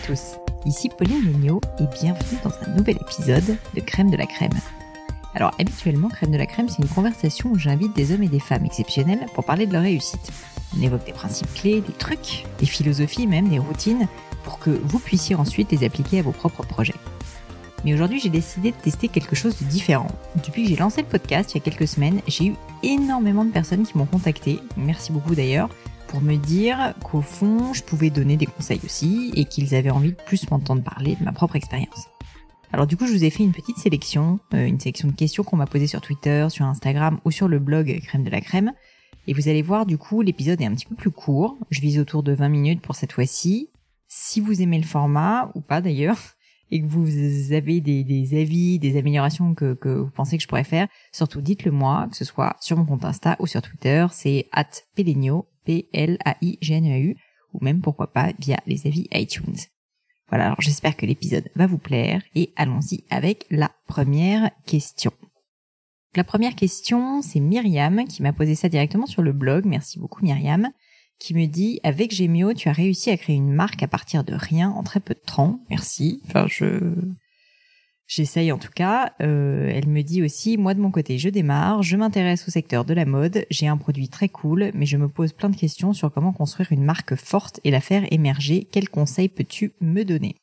Tous, ici Pauline Legnaud et bienvenue dans un nouvel épisode de Crème de la Crème. Alors habituellement, Crème de la Crème, c'est une conversation où j'invite des hommes et des femmes exceptionnels pour parler de leur réussite. On évoque des principes clés, des trucs, des philosophies même, des routines, pour que vous puissiez ensuite les appliquer à vos propres projets. Mais aujourd'hui, j'ai décidé de tester quelque chose de différent. Depuis que j'ai lancé le podcast il y a quelques semaines, j'ai eu énormément de personnes qui m'ont contacté, merci beaucoup d'ailleurs, pour me dire qu'au fond, je pouvais donner des conseils aussi et qu'ils avaient envie de plus m'entendre parler de ma propre expérience. Alors du coup, je vous ai fait une petite sélection, euh, une sélection de questions qu'on m'a posées sur Twitter, sur Instagram ou sur le blog Crème de la Crème. Et vous allez voir, du coup, l'épisode est un petit peu plus court. Je vise autour de 20 minutes pour cette fois-ci. Si vous aimez le format, ou pas d'ailleurs, et que vous avez des, avis, des améliorations que, vous pensez que je pourrais faire, surtout dites-le moi, que ce soit sur mon compte Insta ou sur Twitter, c'est at P-L-A-I-G-N-E-U, ou même pourquoi pas via les avis iTunes. Voilà, alors j'espère que l'épisode va vous plaire et allons-y avec la première question. La première question, c'est Myriam qui m'a posé ça directement sur le blog. Merci beaucoup Myriam qui me dit avec Gemio, tu as réussi à créer une marque à partir de rien en très peu de temps. Merci. Enfin, je j'essaye en tout cas. Euh, elle me dit aussi moi de mon côté, je démarre, je m'intéresse au secteur de la mode, j'ai un produit très cool, mais je me pose plein de questions sur comment construire une marque forte et la faire émerger. Quels conseils peux-tu me donner?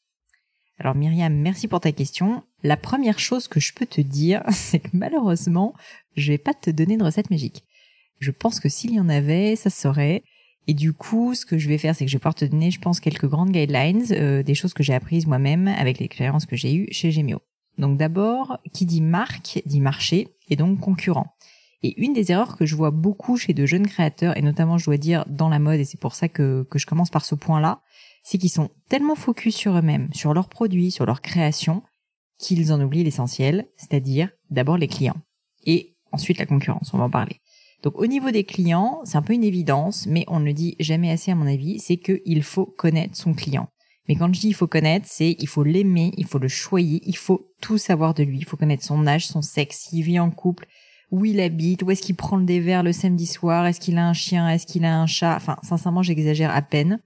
Alors Myriam, merci pour ta question. La première chose que je peux te dire, c'est que malheureusement, je vais pas te donner de recette magique. Je pense que s'il y en avait, ça serait et du coup, ce que je vais faire, c'est que je vais pouvoir te donner, je pense, quelques grandes guidelines, euh, des choses que j'ai apprises moi-même avec l'expérience que j'ai eue chez Gemio. Donc d'abord, qui dit marque dit marché et donc concurrent. Et une des erreurs que je vois beaucoup chez de jeunes créateurs, et notamment je dois dire dans la mode, et c'est pour ça que, je commence par ce point-là, c'est qu'ils sont tellement focus sur eux-mêmes, sur leurs produits, sur leur création, qu'ils en oublient l'essentiel, c'est-à-dire d'abord les clients. Et ensuite la concurrence, on va en parler. Donc au niveau des clients, c'est un peu une évidence, mais on ne le dit jamais assez à mon avis, c'est qu'il faut connaître son client. Mais quand je dis il faut connaître, c'est il faut l'aimer, il faut le choyer, il faut tout savoir de lui, il faut connaître son âge, son sexe, s'il vit en couple, où il habite, où est-ce qu'il prend le dévers le samedi soir, est-ce qu'il a un chien, est-ce qu'il a un chat, enfin sincèrement j'exagère à peine.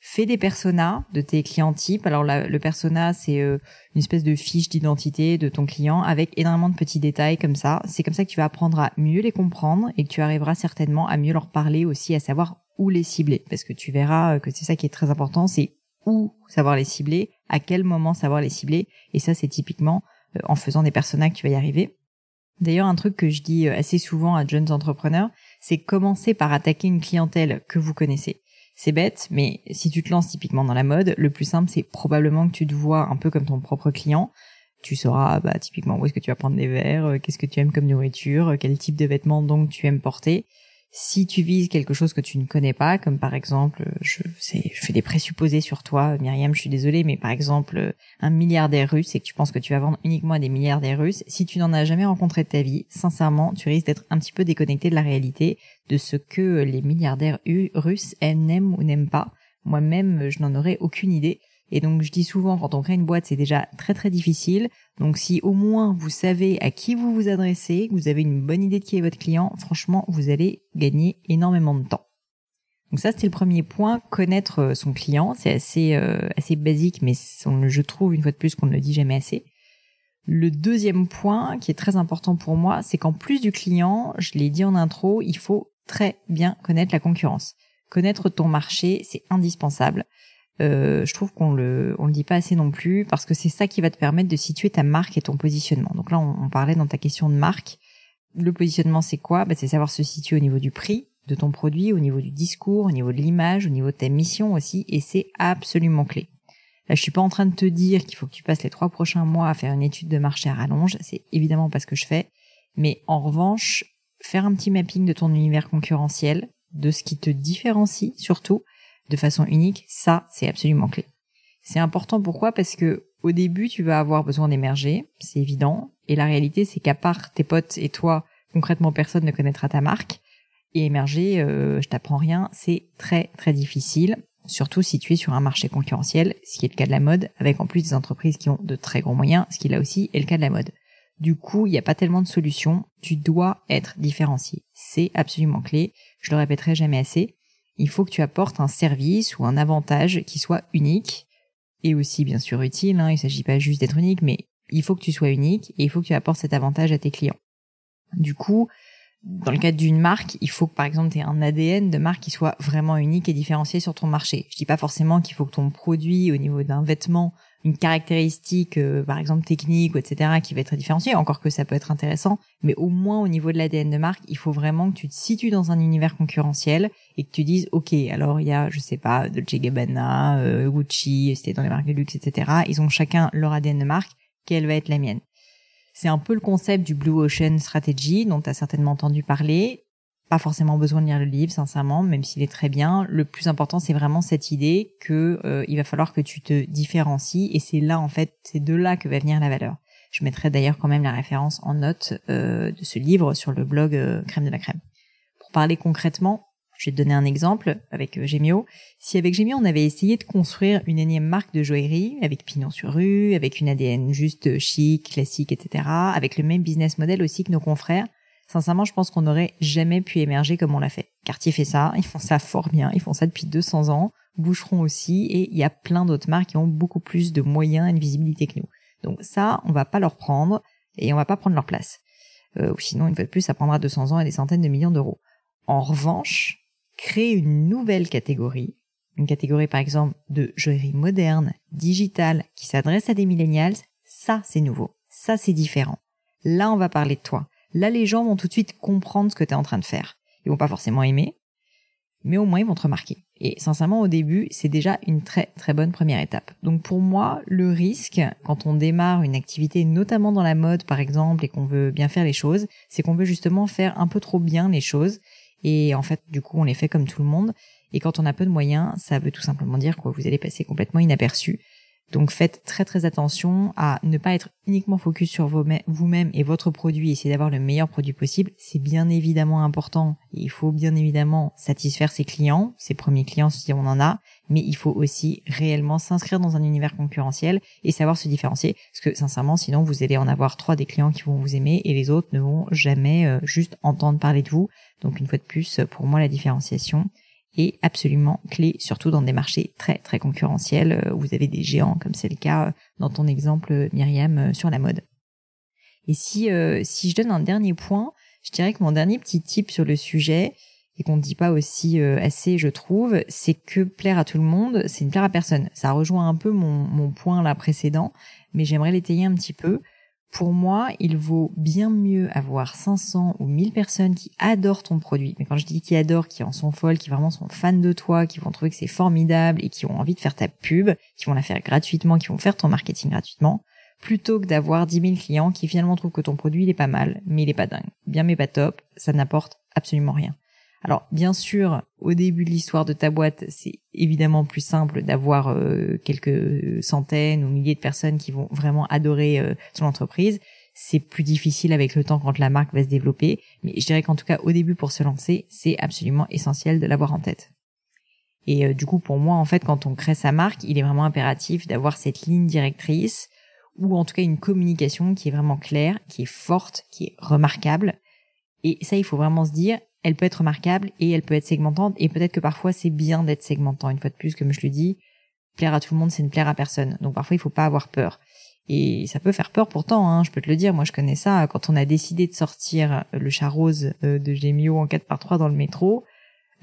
Fais des personas de tes clients types. Alors le persona, c'est euh, une espèce de fiche d'identité de ton client avec énormément de petits détails comme ça. C'est comme ça que tu vas apprendre à mieux les comprendre et que tu arriveras certainement à mieux leur parler aussi, à savoir où les cibler. Parce que tu verras euh, que c'est ça qui est très important, c'est savoir les cibler, à quel moment savoir les cibler. Et ça, c'est typiquement euh, en faisant des personas que tu vas y arriver. D'ailleurs, un truc que je dis assez souvent à jeunes entrepreneurs, c'est commencer par attaquer une clientèle que vous connaissez. C'est bête, mais si tu te lances typiquement dans la mode, le plus simple, c'est probablement que tu te vois un peu comme ton propre client. Tu sauras bah, typiquement où est-ce que tu vas prendre des verres, euh, qu'est-ce que tu aimes comme nourriture, euh, quel type de vêtements donc tu aimes porter. Si tu vises quelque chose que tu ne connais pas, comme par exemple, je, sais, je fais des présupposés sur toi, Myriam, je suis désolée, mais par exemple, un milliardaire russe et que tu penses que tu vas vendre uniquement à des milliardaires russes, si tu n'en as jamais rencontré de ta vie, sincèrement, tu risques d'être un petit peu déconnecté de la réalité, de ce que les milliardaires russes aiment ou n'aiment pas. Moi-même, je n'en aurais aucune idée. Et donc je dis souvent quand on crée une boîte c'est déjà très très difficile. Donc si au moins vous savez à qui vous vous adressez, que vous avez une bonne idée de qui est votre client, franchement vous allez gagner énormément de temps. Donc ça c'était le premier point, connaître euh, son client, c'est assez euh, assez basique mais je trouve une fois de plus qu'on ne le dit jamais assez. Le deuxième point qui est très important pour moi, c'est qu'en plus du client, je l'ai dit en intro, il faut très bien connaître la concurrence. Connaître ton marché, c'est indispensable. Euh, je trouve qu'on le on le dit pas assez non plus parce que c'est ça qui va te permettre de situer ta marque et ton positionnement. Donc là, on, parlait dans ta question de marque. Le positionnement, c'est quoi? Bah, C'est savoir se situer au niveau du prix de ton produit, au niveau du discours, au niveau de l'image, au niveau de ta mission aussi, et c'est absolument clé. Là, je suis pas en train de te dire qu'il faut que tu passes les trois prochains mois à faire une étude de marché à rallonge. C'est évidemment pas ce que je fais. Mais en revanche, faire un petit mapping de ton univers concurrentiel, de ce qui te différencie surtout, de façon unique, ça, c'est absolument clé. C'est important pourquoi? Parce que au début, tu vas avoir besoin d'émerger, c'est évident. Et la réalité, c'est qu'à part tes potes et toi, concrètement, personne ne connaîtra ta marque. Et émerger, euh, je t'apprends rien, c'est très très difficile surtout si tu es sur un marché concurrentiel, ce qui est le cas de la mode, avec en plus des entreprises qui ont de très gros moyens, ce qui là aussi est le cas de la mode. Du coup, il n'y a pas tellement de solutions, tu dois être différencié. C'est absolument clé, je le répéterai jamais assez. Il faut que tu apportes un service ou un avantage qui soit unique et aussi bien sûr utile, hein, il ne s'agit pas juste d'être unique, mais il faut que tu sois unique et il faut que tu apportes cet avantage à tes clients. Du coup, dans le cadre d'une marque, il faut que par exemple tu aies un ADN de marque qui soit vraiment unique et différencié sur ton marché. Je dis pas forcément qu'il faut que ton produit au niveau d'un vêtement, une caractéristique euh, par exemple technique ou etc qui va être différencié, encore que ça peut être intéressant, mais au moins au niveau de l'ADN de marque, il faut vraiment que tu te situes dans un univers concurrentiel et que tu dises ok alors il y a je sais pas Dolce Gabbana, euh, Gucci, c'était dans les marques de luxe etc. Ils ont chacun leur ADN de marque, quelle va être la mienne? C'est un peu le concept du Blue Ocean Strategy dont tu as certainement entendu parler. Pas forcément besoin de lire le livre, sincèrement, même s'il est très bien. Le plus important, c'est vraiment cette idée que euh, il va falloir que tu te différencies et c'est là en fait, c'est de là que va venir la valeur. Je mettrai d'ailleurs quand même la référence en note euh, de ce livre sur le blog euh, Crème de la Crème. Pour parler concrètement, je vais te donner un exemple avec euh, Gemio. Si avec Gemio, on avait essayé de construire une énième marque de joaillerie avec pignon sur rue, avec une ADN juste chic, classique, etc., avec le même business model aussi que nos confrères, sincèrement, je pense qu'on n'aurait jamais pu émerger comme on l'a fait. Cartier fait ça, ils font ça fort bien, ils font ça depuis 200 ans, Boucheron aussi, et il y a plein d'autres marques qui ont beaucoup plus de moyens et de visibilité que nous. Donc ça, on va pas leur prendre et on va pas prendre leur place. Euh, sinon, une fois de plus, ça prendra 200 ans et des centaines de millions d'euros. En revanche, créer une nouvelle catégorie, une catégorie par exemple de joaillerie moderne, digitale, qui s'adresse à des millennials, ça c'est nouveau, ça c'est différent. Là on va parler de toi. Là les gens vont tout de suite comprendre ce que tu es en train de faire. Ils vont pas forcément aimer, mais au moins ils vont te remarquer. Et sincèrement, au début, c'est déjà une très très bonne première étape. Donc pour moi, le risque, quand on démarre une activité, notamment dans la mode par exemple, et qu'on veut bien faire les choses, c'est qu'on veut justement faire un peu trop bien les choses et en fait, du coup, on les fait comme tout le monde. Et quand on a peu de moyens, ça veut tout simplement dire que vous allez passer complètement inaperçu. Donc faites très très attention à ne pas être uniquement focus sur vous-même et votre produit, essayer d'avoir le meilleur produit possible. C'est bien évidemment important. Il faut bien évidemment satisfaire ses clients, ses premiers clients si on en a, mais il faut aussi réellement s'inscrire dans un univers concurrentiel et savoir se différencier. Parce que sincèrement, sinon vous allez en avoir trois des clients qui vont vous aimer et les autres ne vont jamais euh, juste entendre parler de vous. Donc une fois de plus, pour moi la différenciation, est absolument clé, surtout dans des marchés très très concurrentiels euh, où vous avez des géants, comme c'est le cas euh, dans ton exemple euh, Myriam sur la mode. Et si si je donne un dernier point, je dirais que mon dernier petit tip sur le sujet et qu'on ne dit pas aussi assez, je trouve, c'est que plaire à tout le monde, c'est ne plaire à personne. Ça rejoint un peu mon, mon point là précédent, mais j'aimerais l'étayer un petit peu. Pour moi, il vaut bien mieux avoir 500 ou 1000 personnes qui adorent ton produit. Mais quand je dis qui adorent, qui en sont folles, qui vraiment sont fans de toi, qui vont trouver que c'est formidable et qui ont envie de faire ta pub, qui vont la faire gratuitement, qui vont faire ton marketing gratuitement, plutôt que d'avoir 10 000 clients qui finalement trouvent que ton produit il est pas mal, mais il est pas dingue. Bien mais pas top, ça n'apporte absolument rien. Alors bien sûr, au début de l'histoire de ta boîte, c'est évidemment plus simple d'avoir euh, quelques centaines ou milliers de personnes qui vont vraiment adorer euh, ton entreprise. C'est plus difficile avec le temps quand la marque va se développer, mais je dirais qu'en tout cas au début pour se lancer, c'est absolument essentiel de l'avoir en tête. Et euh, du coup pour moi en fait quand on crée sa marque, il est vraiment impératif d'avoir cette ligne directrice ou en tout cas une communication qui est vraiment claire, qui est forte, qui est remarquable. Et ça, il faut vraiment se dire, elle peut être remarquable et elle peut être segmentante et peut-être que parfois c'est bien d'être segmentant une fois de plus comme je le dis plaire à tout le monde c'est ne plaire à personne donc parfois il faut pas avoir peur Et ça peut faire peur pourtant, hein, je peux te le dire. Moi, je connais ça. Quand on a décidé de sortir le chat rose de Gemio en 4x3 dans le métro,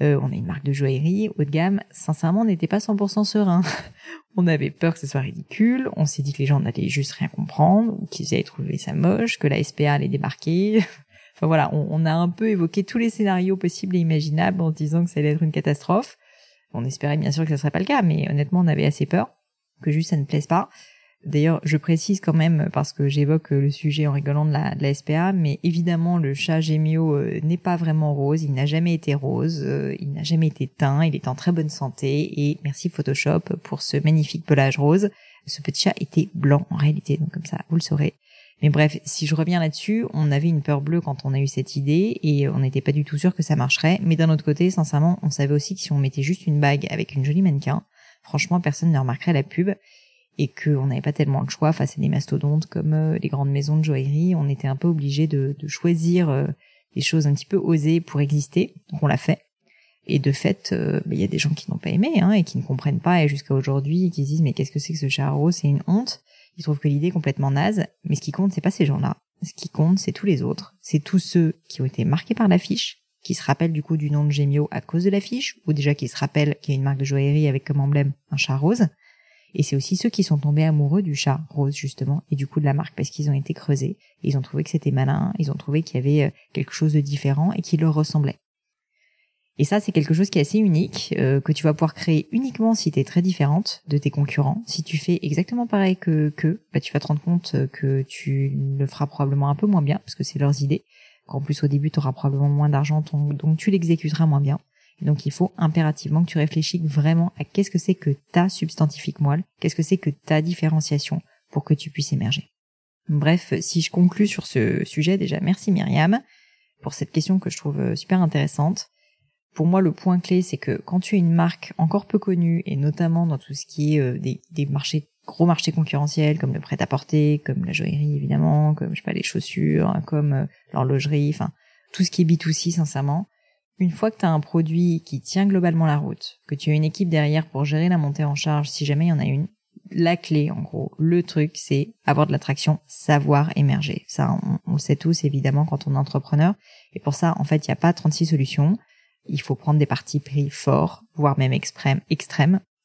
euh, on a une marque de joaillerie haut de gamme. Sincèrement, on n'était pas 100% serein. on avait peur que ce soit ridicule. On s'est dit que les gens n'allaient juste rien comprendre, ou qu'ils allaient trouver ça moche, que la SPA allait débarquer. enfin voilà, on, a un peu évoqué tous les scénarios possibles et imaginables en disant que ça allait être une catastrophe. On espérait bien sûr que ça serait pas le cas, mais honnêtement, on avait assez peur que juste ça ne plaise pas. D'ailleurs, je précise quand même, parce que j'évoque le sujet en rigolant de la, de la SPA, mais évidemment, le chat Gémio euh, n'est pas vraiment rose, il n'a jamais été rose, euh, il n'a jamais été teint, il est en très bonne santé, et merci Photoshop pour ce magnifique pelage rose. Ce petit chat était blanc en réalité, donc comme ça, vous le saurez. Mais bref, si je reviens là-dessus, on avait une peur bleue quand on a eu cette idée, et on n'était pas du tout sûr que ça marcherait, mais d'un autre côté, sincèrement, on savait aussi que si on mettait juste une bague avec une jolie mannequin, franchement, personne ne remarquerait la pub et qu'on n'avait pas tellement le choix face à des mastodontes comme euh, les grandes maisons de joaillerie. On était un peu obligé de, choisir euh, des choses un petit peu osées pour exister. Donc on l'a fait. Et de fait, euh, bah, il y a des gens qui n'ont pas aimé hein, et qui ne comprennent pas et jusqu'à aujourd'hui qui se disent mais qu'est-ce que c'est que ce charreau C'est une honte. Ils trouvent que l'idée est complètement naze. Mais ce qui compte, c'est pas ces gens-là. Ce qui compte, c'est tous les autres. C'est tous ceux qui ont été marqués par l'affiche, qui se rappellent du coup du nom de Gemio à cause de l'affiche, ou déjà qui se rappellent qu'il y a une marque de joaillerie avec comme emblème un chat rose, et c'est aussi ceux qui sont tombés amoureux du chat rose, justement, et du coup de la marque, parce qu'ils ont été creusés. Ils ont trouvé que c'était malin, ils ont trouvé qu'il y avait euh, quelque chose de différent et qui leur ressemblait. Et ça, c'est quelque chose qui est assez unique, euh, que tu vas pouvoir créer uniquement si tu es très différente de tes concurrents. Si tu fais exactement pareil que bah, tu vas te rendre compte que tu le feras probablement un peu moins bien, parce que c'est leurs idées. Qu'en plus, au début, tu auras probablement moins d'argent, donc tu l'exécuteras moins bien donc il faut impérativement que tu réfléchisses vraiment à qu'est-ce que c'est que ta substantifique moelle, qu'est-ce que c'est que ta différenciation pour que tu puisses émerger. Bref, si je conclus sur ce sujet, déjà merci Myriam pour cette question que je trouve super intéressante. Pour moi, le point clé, c'est que quand tu es une marque encore peu connue, et notamment dans tout ce qui est euh, des, des marchés gros marchés concurrentiels comme le prêt-à-porter, comme la joaillerie évidemment, comme je sais pas les chaussures, comme euh, l'horlogerie, enfin tout ce qui est B2C sincèrement, une fois que tu as un produit qui tient globalement la route, que tu as une équipe derrière pour gérer la montée en charge si jamais il y en a une, la clé en gros, le truc c'est avoir de l'attraction, savoir émerger. Ça on, le sait tous évidemment quand on est entrepreneur et pour ça en fait il n'y a pas 36 solutions. Il faut prendre des parties pris forts, voire même extrêmes,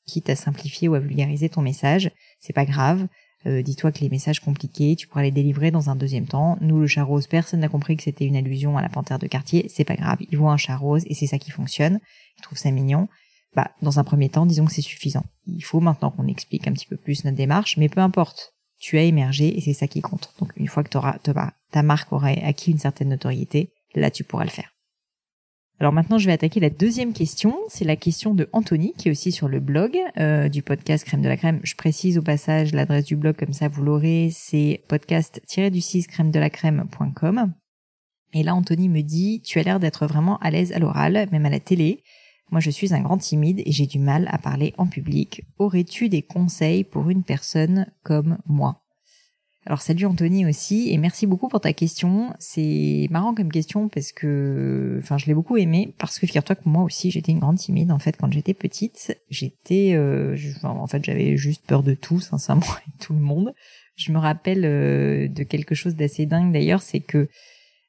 quitte à simplifier ou à vulgariser ton message. C'est pas grave. Euh, dis-toi que les messages compliqués, tu pourras les délivrer dans un deuxième temps. Nous, le chat rose, personne n'a compris que c'était une allusion à la panthère de quartier. C'est pas grave, ils voient un chat rose et c'est ça qui fonctionne. Ils trouvent ça mignon. Bah, dans un premier temps, disons que c'est suffisant. Il faut maintenant qu'on explique un petit peu plus notre démarche, mais peu importe. Tu as émergé et c'est ça qui compte. Donc, une fois que auras, ta marque aura acquis une certaine notoriété, là, tu pourras le faire. Alors maintenant, je vais attaquer la deuxième question. C'est la question de Anthony, qui est aussi sur le blog euh, du podcast Crème de la Crème. Je précise au passage l'adresse du blog, comme ça vous l'aurez. C'est podcast-du6 crème de la crème.com. Et là, Anthony me dit, tu as l'air d'être vraiment à l'aise à l'oral, même à la télé. Moi, je suis un grand timide et j'ai du mal à parler en public. Aurais-tu des conseils pour une personne comme moi? Alors salut Anthony aussi et merci beaucoup pour ta question. C'est marrant comme question parce que, enfin, je l'ai beaucoup aimé parce que figure-toi que moi aussi j'étais une grande timide en fait quand j'étais petite. J'étais, euh, en fait, j'avais juste peur de tout, sincèrement, et tout le monde. Je me rappelle euh, de quelque chose d'assez dingue d'ailleurs, c'est que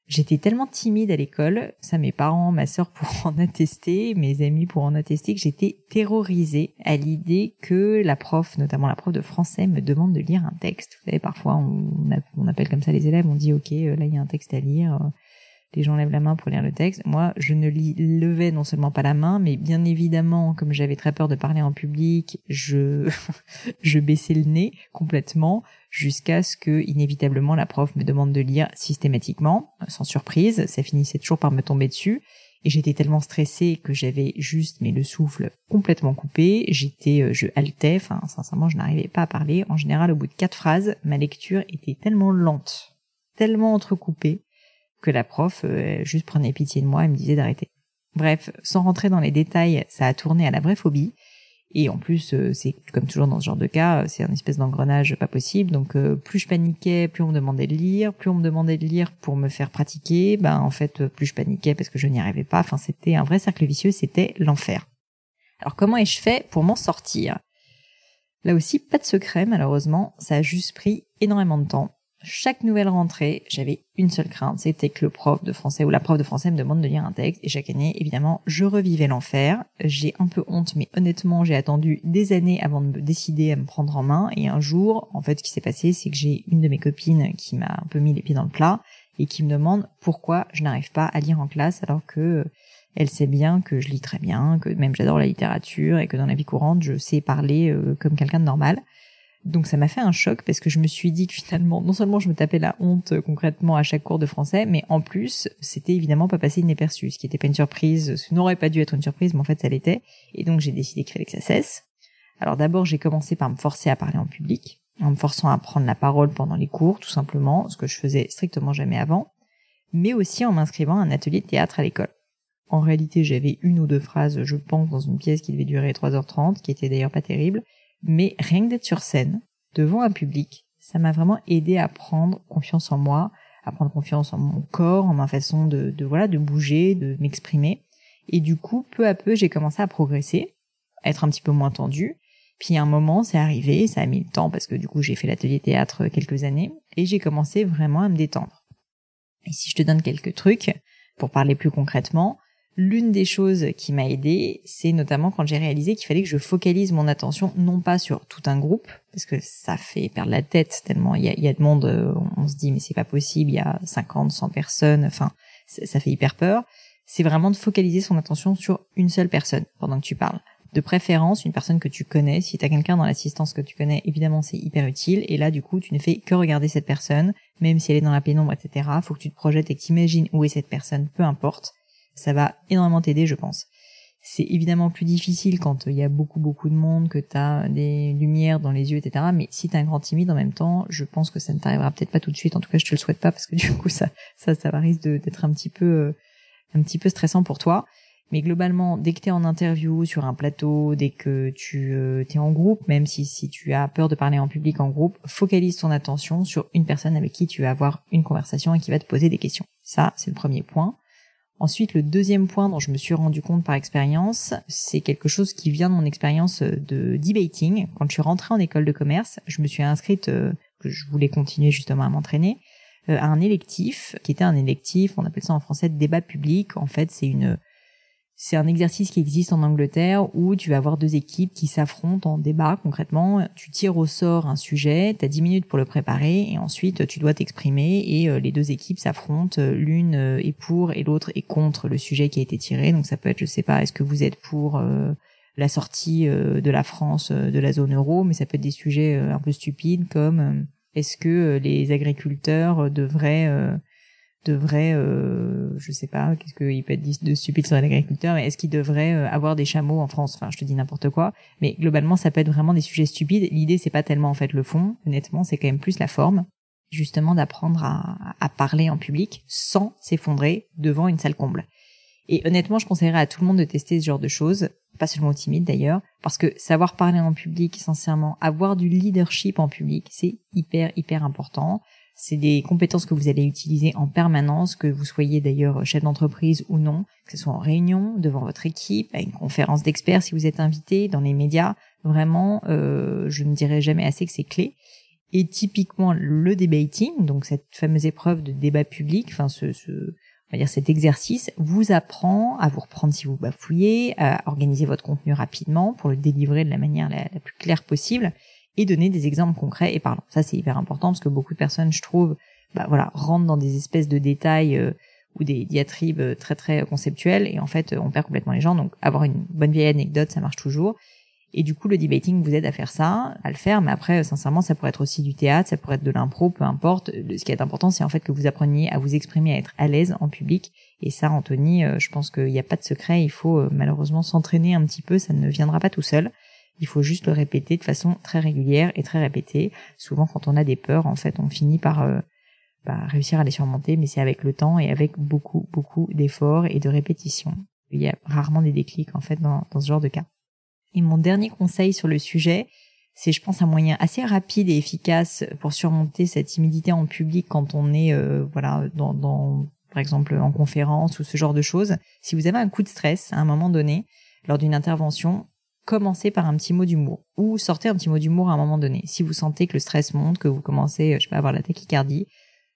J'étais tellement timide à l'école, ça mes parents, ma sœur pour en attester, mes amis pour en attester, que j'étais terrorisée à l'idée que la prof, notamment la prof de français, me demande de lire un texte. Vous savez, parfois on, appelle comme ça les élèves, on dit ok, euh, là il y a un texte à lire, euh, les gens lèvent la main pour lire le texte. Moi, je ne levais non seulement pas la main, mais bien évidemment, comme j'avais très peur de parler en public, je, je baissais le nez complètement jusqu'à ce que, inévitablement, la prof me demande de lire systématiquement, sans surprise. Ça finissait toujours par me tomber dessus. Et j'étais tellement stressée que j'avais juste, mais le souffle complètement coupé. J'étais, euh, je haletais. Enfin, sincèrement, je n'arrivais pas à parler. En général, au bout de quatre phrases, ma lecture était tellement lente, tellement entrecoupée que la prof euh, juste prenait pitié de moi et me disait d'arrêter. Bref, sans rentrer dans les détails, ça a tourné à la vraie phobie. Et en plus, euh, c'est comme toujours dans ce genre de cas, c'est un espèce d'engrenage pas possible. Donc euh, plus je paniquais, plus on me demandait de lire, plus on me demandait de lire pour me faire pratiquer, ben en fait plus je paniquais parce que je n'y arrivais pas. Enfin, c'était un vrai cercle vicieux, c'était l'enfer. Alors comment ai-je fait pour m'en sortir? Là aussi, pas de secret malheureusement, ça a juste pris énormément de temps. Chaque nouvelle rentrée, j'avais une seule crainte, c'était que le prof de français ou la prof de français me demande de lire un texte et chaque année, évidemment, je revivais l'enfer. J'ai un peu honte, mais honnêtement, j'ai attendu des années avant de me décider à me prendre en main et un jour, en fait, ce qui s'est passé, c'est que j'ai une de mes copines qui m'a un peu mis les pieds dans le plat et qui me demande pourquoi je n'arrive pas à lire en classe alors que elle sait bien que je lis très bien, que même j'adore la littérature et que dans la vie courante, je sais parler euh, comme quelqu'un de normal. Donc ça m'a fait un choc parce que je me suis dit que finalement, non seulement je me tapais la honte euh, concrètement à chaque cours de français, mais en plus, c'était évidemment pas passé inaperçu, ce qui n'était pas une surprise, ce n'aurait pas dû être une surprise, mais en fait ça l'était. Et donc j'ai décidé qu'il fallait que ça cesse. Alors d'abord, j'ai commencé par me forcer à parler en public, en me forçant à prendre la parole pendant les cours, tout simplement, ce que je faisais strictement jamais avant, mais aussi en m'inscrivant à un atelier de théâtre à l'école. En réalité, j'avais une ou deux phrases, je pense, dans une pièce qui devait durer 3h30, qui était d'ailleurs pas terrible, mais rien que d'être sur scène, devant un public, ça m'a vraiment aidé à prendre confiance en moi, à prendre confiance en mon corps, en ma façon de, de voilà, de bouger, de m'exprimer. Et du coup, peu à peu, j'ai commencé à progresser, à être un petit peu moins tendu. Puis un moment, c'est arrivé, ça a mis le temps parce que du coup, j'ai fait l'atelier théâtre quelques années et j'ai commencé vraiment à me détendre. Et si je te donne quelques trucs pour parler plus concrètement, L'une des choses qui m'a aidé, c'est notamment quand j'ai réalisé qu'il fallait que je focalise mon attention non pas sur tout un groupe, parce que ça fait perdre la tête tellement il y a, y a de monde, euh, on se dit mais c'est pas possible, il y a 50, 100 personnes, enfin ça fait hyper peur. C'est vraiment de focaliser son attention sur une seule personne pendant que tu parles. De préférence, une personne que tu connais. Si tu as quelqu'un dans l'assistance que tu connais, évidemment, c'est hyper utile. Et là, du coup, tu ne fais que regarder cette personne, même si elle est dans la pénombre, etc. Faut que tu te projettes et que tu imagines où est cette personne, peu importe. Ça va énormément t'aider, je pense. C'est évidemment plus difficile quand il y a beaucoup beaucoup de monde, que tu des lumières dans les yeux, etc. Mais si t'es un grand timide en même temps, je pense que ça ne t'arrivera peut-être pas tout de suite. En tout cas, je te le souhaite pas parce que du coup, ça, ça, ça risque d'être un petit peu, euh, un petit peu stressant pour toi. Mais globalement, dès que tu en interview sur un plateau, dès que tu euh, es en groupe, même si, si tu as peur de parler en public en groupe, focalise ton attention sur une personne avec qui tu vas avoir une conversation et qui va te poser des questions. Ça, c'est le premier point. Ensuite, le deuxième point dont je me suis rendu compte par expérience, c'est quelque chose qui vient de mon expérience de debating. Quand je suis rentrée en école de commerce, je me suis inscrite, euh, que je voulais continuer justement à m'entraîner, euh, à un électif, qui était un électif, on appelle ça en français débat public. En fait, c'est une c'est un exercice qui existe en Angleterre où tu vas avoir deux équipes qui s'affrontent en débat concrètement. Tu tires au sort un sujet, tu as 10 minutes pour le préparer et ensuite tu dois t'exprimer et euh, les deux équipes s'affrontent. L'une euh, est pour et l'autre est contre le sujet qui a été tiré. Donc ça peut être, je sais pas, est-ce que vous êtes pour euh, la sortie de la France de la zone euro, mais ça peut être des sujets un peu stupides comme est-ce que les agriculteurs devraient devrait, euh, je sais pas, qu'est-ce qu'il peut être de stupide sur l'agriculteur, mais est-ce qu'il devrait euh, avoir des chameaux en France? Enfin, je te dis n'importe quoi, mais globalement, ça peut être vraiment des sujets stupides. L'idée, c'est pas tellement en fait le fond, honnêtement, c'est quand même plus la forme, justement d'apprendre à, à parler en public sans s'effondrer devant une salle comble. Et honnêtement, je conseillerais à tout le monde de tester ce genre de choses, pas seulement aux timides d'ailleurs, parce que savoir parler en public, sincèrement, avoir du leadership en public, c'est hyper, hyper important. C'est des compétences que vous allez utiliser en permanence, que vous soyez d'ailleurs chef d'entreprise ou non, que ce soit en réunion, devant votre équipe, à une conférence d'experts si vous êtes invité, dans les médias. Vraiment, euh, je ne dirai jamais assez que c'est clé. Et typiquement, le debating, donc cette fameuse épreuve de débat public, enfin ce, ce on va dire cet exercice, vous apprend à vous reprendre si vous bafouillez, à organiser votre contenu rapidement pour le délivrer de la manière la plus claire possible et donner des exemples concrets et parlants. Ça, c'est hyper important parce que beaucoup de personnes, je trouve, bah voilà, rentrent dans des espèces de détails euh, ou des diatribes euh, très très conceptuelles et en fait, on perd complètement les gens. Donc, avoir une bonne vieille anecdote, ça marche toujours. Et du coup, le debating vous aide à faire ça, à le faire. Mais après, sincèrement, ça pourrait être aussi du théâtre, ça pourrait être de l'impro, peu importe. Ce qui est important, c'est en fait que vous appreniez à vous exprimer, à être à l'aise en public. Et ça, Anthony, euh, je pense qu'il n'y a pas de secret. Il faut malheureusement s'entraîner un petit peu. Ça ne viendra pas tout seul. Il faut juste le répéter de façon très régulière et très répétée. Souvent, quand on a des peurs, en fait, on finit par euh, bah, réussir à les surmonter, mais c'est avec le temps et avec beaucoup, beaucoup d'efforts et de répétitions. Il y a rarement des déclics, en fait, dans, ce genre de cas. Et mon dernier conseil sur le sujet, c'est, je pense, un moyen assez rapide et efficace pour surmonter cette timidité en public quand on est, euh, voilà, par exemple, en conférence ou ce genre de choses. Si vous avez un coup de stress à un moment donné, lors d'une intervention, commencez par un petit mot d'humour ou sortez un petit mot d'humour à un moment donné. Si vous sentez que le stress monte, que vous commencez, je sais pas, à avoir la tachycardie,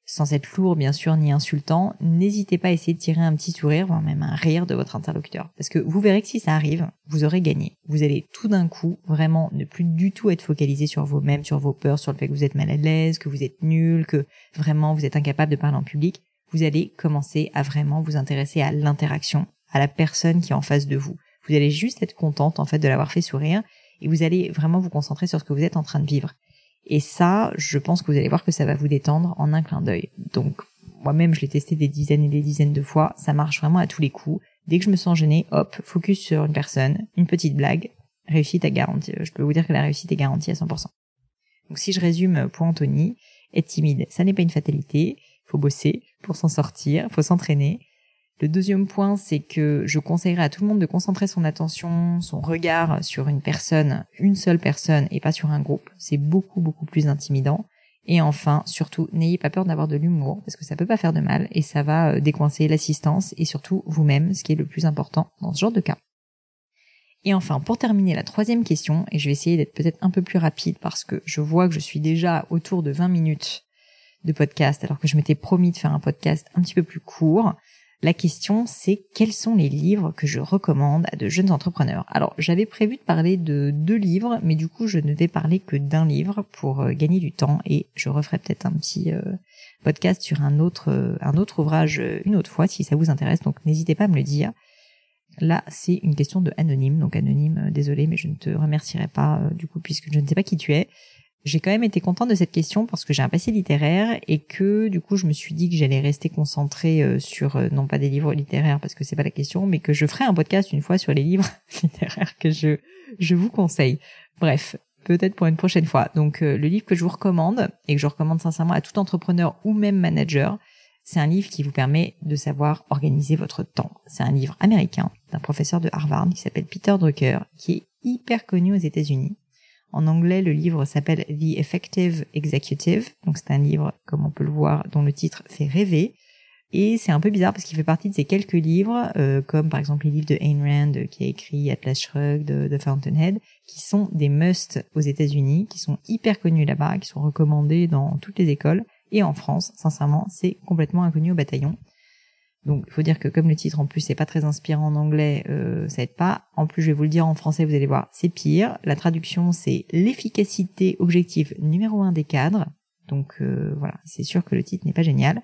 sans être lourd bien sûr ni insultant, n'hésitez pas à essayer de tirer un petit sourire, voire même un rire de votre interlocuteur. Parce que vous verrez que si ça arrive, vous aurez gagné. Vous allez tout d'un coup vraiment ne plus du tout être focalisé sur vous-même, sur vos peurs, sur le fait que vous êtes mal à l'aise, que vous êtes nul, que vraiment vous êtes incapable de parler en public. Vous allez commencer à vraiment vous intéresser à l'interaction, à la personne qui est en face de vous. Vous allez juste être contente en fait de l'avoir fait sourire et vous allez vraiment vous concentrer sur ce que vous êtes en train de vivre. Et ça, je pense que vous allez voir que ça va vous détendre en un clin d'œil. Donc, moi-même, je l'ai testé des dizaines et des dizaines de fois. Ça marche vraiment à tous les coups. Dès que je me sens gênée, hop, focus sur une personne, une petite blague, réussite à garantie. Je peux vous dire que la réussite est garantie à 100%. Donc, si je résume pour Anthony, être timide, ça n'est pas une fatalité. Faut bosser pour s'en sortir, faut s'entraîner. Le deuxième point, c'est que je conseillerais à tout le monde de concentrer son attention, son regard sur une personne, une seule personne et pas sur un groupe. C'est beaucoup, beaucoup plus intimidant. Et enfin, surtout, n'ayez pas peur d'avoir de l'humour parce que ça peut pas faire de mal et ça va euh, décoincer l'assistance et surtout vous-même, ce qui est le plus important dans ce genre de cas. Et enfin, pour terminer la troisième question, et je vais essayer d'être peut-être un peu plus rapide parce que je vois que je suis déjà autour de 20 minutes de podcast alors que je m'étais promis de faire un podcast un petit peu plus court. La question, c'est quels sont les livres que je recommande à de jeunes entrepreneurs? Alors, j'avais prévu de parler de deux livres, mais du coup, je ne vais parler que d'un livre pour euh, gagner du temps et je referai peut-être un petit euh, podcast sur un autre, euh, un autre ouvrage une autre fois si ça vous intéresse. Donc, n'hésitez pas à me le dire. Là, c'est une question de anonyme, donc anonyme, désolé, mais je ne te remercierai pas du coup puisque je ne sais pas qui tu es j'ai quand même été contente de cette question parce que j'ai un passé littéraire et que du coup je me suis dit que j'allais rester concentrée euh, sur euh, non pas des livres littéraires parce que c'est pas la question mais que je ferai un podcast une fois sur les livres littéraires que je je vous conseille. Bref, peut-être pour une prochaine fois. Donc euh, le livre que je vous recommande et que je recommande sincèrement à tout entrepreneur ou même manager, c'est un livre qui vous permet de savoir organiser votre temps. C'est un livre américain d'un professeur de Harvard qui s'appelle Peter Drucker qui est hyper connu aux États-Unis en anglais, le livre s'appelle The Effective Executive. Donc c'est un livre, comme on peut le voir, dont le titre fait rêver. Et c'est un peu bizarre parce qu'il fait partie de ces quelques livres, euh, comme par exemple les livres de Ayn Rand euh, qui a écrit Atlas Shrugged, de, de Fountainhead, qui sont des musts aux États-Unis, qui sont hyper connus là-bas, qui sont recommandés dans toutes les écoles. Et en France, sincèrement, c'est complètement inconnu au bataillon. Donc il faut dire que comme le titre en plus c'est pas très inspirant en anglais, euh, ça aide pas. En plus je vais vous le dire en français, vous allez voir, c'est pire. La traduction c'est l'efficacité objective numéro un des cadres. Donc euh, voilà, c'est sûr que le titre n'est pas génial.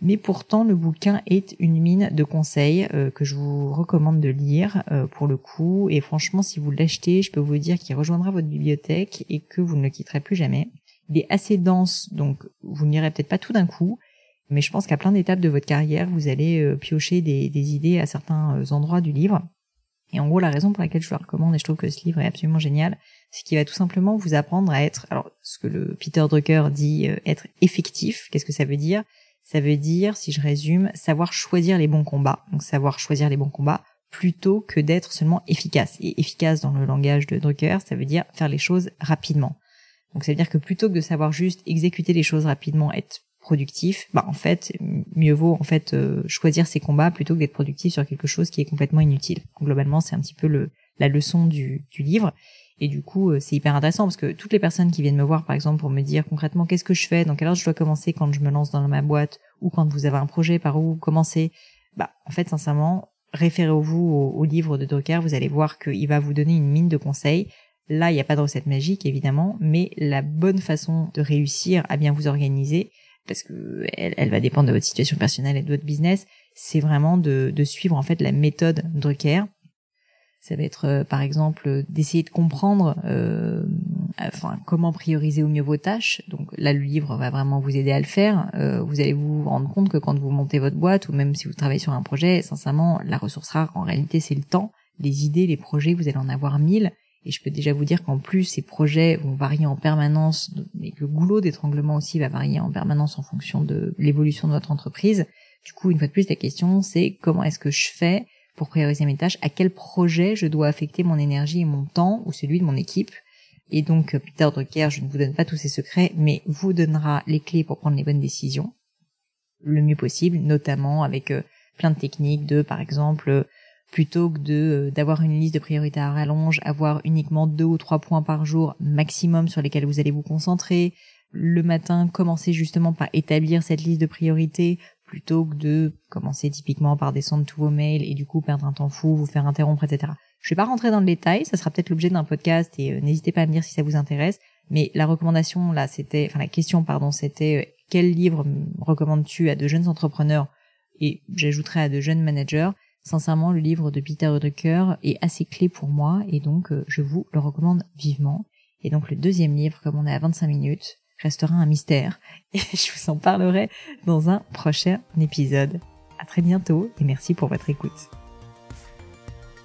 Mais pourtant le bouquin est une mine de conseils euh, que je vous recommande de lire euh, pour le coup. Et franchement si vous l'achetez, je peux vous dire qu'il rejoindra votre bibliothèque et que vous ne le quitterez plus jamais. Il est assez dense, donc vous n'irez peut-être pas tout d'un coup, mais je pense qu'à plein d'étapes de votre carrière, vous allez euh, piocher des, idées à certains euh, endroits du livre. Et en gros, la raison pour laquelle je le recommande, et je trouve que ce livre est absolument génial, c'est qu'il va tout simplement vous apprendre à être, alors ce que le Peter Drucker dit, euh, être effectif. Qu'est-ce que ça veut dire? Ça veut dire, si je résume, savoir choisir les bons combats. Donc savoir choisir les bons combats plutôt que d'être seulement efficace. Et efficace dans le langage de Drucker, ça veut dire faire les choses rapidement. Donc ça veut dire que plutôt que de savoir juste exécuter les choses rapidement, être productif, bah en fait, mieux vaut en fait euh, choisir ses combats plutôt que d'être productif sur quelque chose qui est complètement inutile. globalement, c'est un petit peu le la leçon du, du livre. Et du coup, euh, c'est hyper intéressant parce que toutes les personnes qui viennent me voir, par exemple, pour me dire concrètement qu'est-ce que je fais, dans quelle heure je dois commencer quand je me lance dans ma boîte, ou quand vous avez un projet, par où commencer, bah en fait, sincèrement, référez-vous au, au, livre de Drucker, vous allez voir qu'il va vous donner une mine de conseils. Là, il n'y a pas de recette magique, évidemment, mais la bonne façon de réussir à bien vous organiser, parce que elle, va dépendre de votre situation personnelle et de votre business, c'est vraiment de, suivre en fait la méthode Drucker. Ça va être euh, par exemple d'essayer de comprendre euh, comment prioriser au mieux vos tâches. Donc là le livre va vraiment vous aider à le faire. Euh, vous allez vous rendre compte que quand vous montez votre boîte ou même si vous travaillez sur un projet, sincèrement la ressource rare en réalité c'est le temps, les idées, les projets, vous allez en avoir mille et je peux déjà vous dire qu'en plus, ces projets vont varier en permanence, et que le goulot d'étranglement aussi va varier en permanence en fonction de l'évolution de votre entreprise. Du coup, une fois de plus, la question, c'est comment est-ce que je fais pour prioriser mes tâches, à quel projet je dois affecter mon énergie et mon temps, ou celui de mon équipe? Et donc, Peter Drucker, je ne vous donne pas tous ses secrets, mais vous donnera les clés pour prendre les bonnes décisions le mieux possible, notamment avec euh, plein de techniques de, par exemple, plutôt que de d'avoir une liste de priorités à rallonge, avoir uniquement deux ou trois points par jour maximum sur lesquels vous allez vous concentrer. Le matin, commencer justement par établir cette liste de priorités plutôt que de commencer typiquement par descendre tous vos mails et du coup perdre un temps fou, vous faire interrompre, etc. Je vais pas rentrer dans le détail, ça sera peut-être l'objet d'un podcast et euh, n'hésitez pas à me dire si ça vous intéresse. Mais la recommandation là, c'était, enfin la question pardon, c'était euh, quel livre recommandes-tu à de jeunes entrepreneurs? Et j'ajouterai à de jeunes managers. Sincèrement, le livre de Peter Drucker est assez clé pour moi et donc euh, je vous le recommande vivement. Et donc le deuxième livre, comme on est à 25 minutes, restera un mystère et je vous en parlerai dans un prochain épisode. À très bientôt et merci pour votre écoute.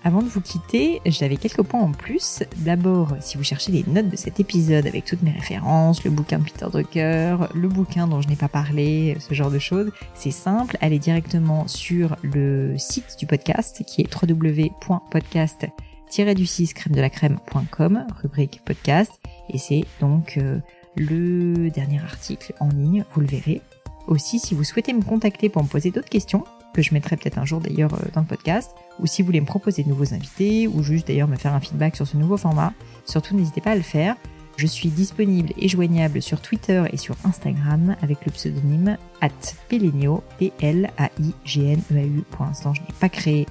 Avant de vous quitter, j'avais quelques points en plus. D'abord, si vous cherchez les notes de cet épisode avec toutes mes références, le bouquin de Peter Drucker, le bouquin dont je n'ai pas parlé, ce genre de choses, c'est simple, allez directement sur le site du podcast qui est www.podcast-du6 crème de la crème.com, rubrique podcast, et c'est donc euh, le dernier article en ligne, vous le verrez. Aussi, si vous souhaitez me contacter pour me poser d'autres questions, que je mettrai peut-être un jour d'ailleurs euh, dans le podcast, ou si vous voulez me proposer de nouveaux invités, ou juste d'ailleurs me faire un feedback sur ce nouveau format, surtout n'hésitez pas à le faire. Je suis disponible et joignable sur Twitter et sur Instagram avec le pseudonyme at Pelenio, P-L-A-I-G-N-E-A-U. Pour l'instant, je n'ai pas créé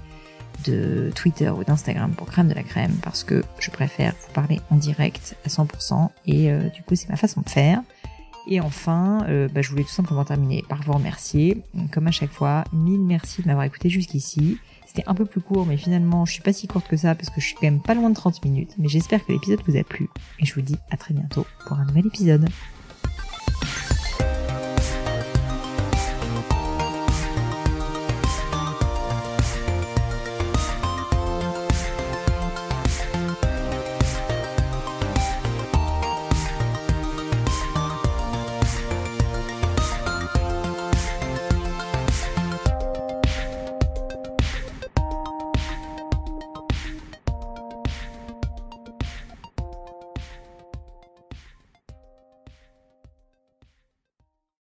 de Twitter ou d'Instagram pour Crème de la Crème parce que je préfère vous parler en direct à 100% et euh, du coup c'est ma façon de faire. Et enfin, euh, bah, je voulais tout simplement terminer par vous remercier. Comme à chaque fois, mille merci de m'avoir écouté jusqu'ici. C'était un peu plus court, mais finalement, je suis pas si courte que ça parce que je suis quand même pas loin de 30 minutes. Mais j'espère que l'épisode vous a plu. Et je vous dis à très bientôt pour un nouvel épisode.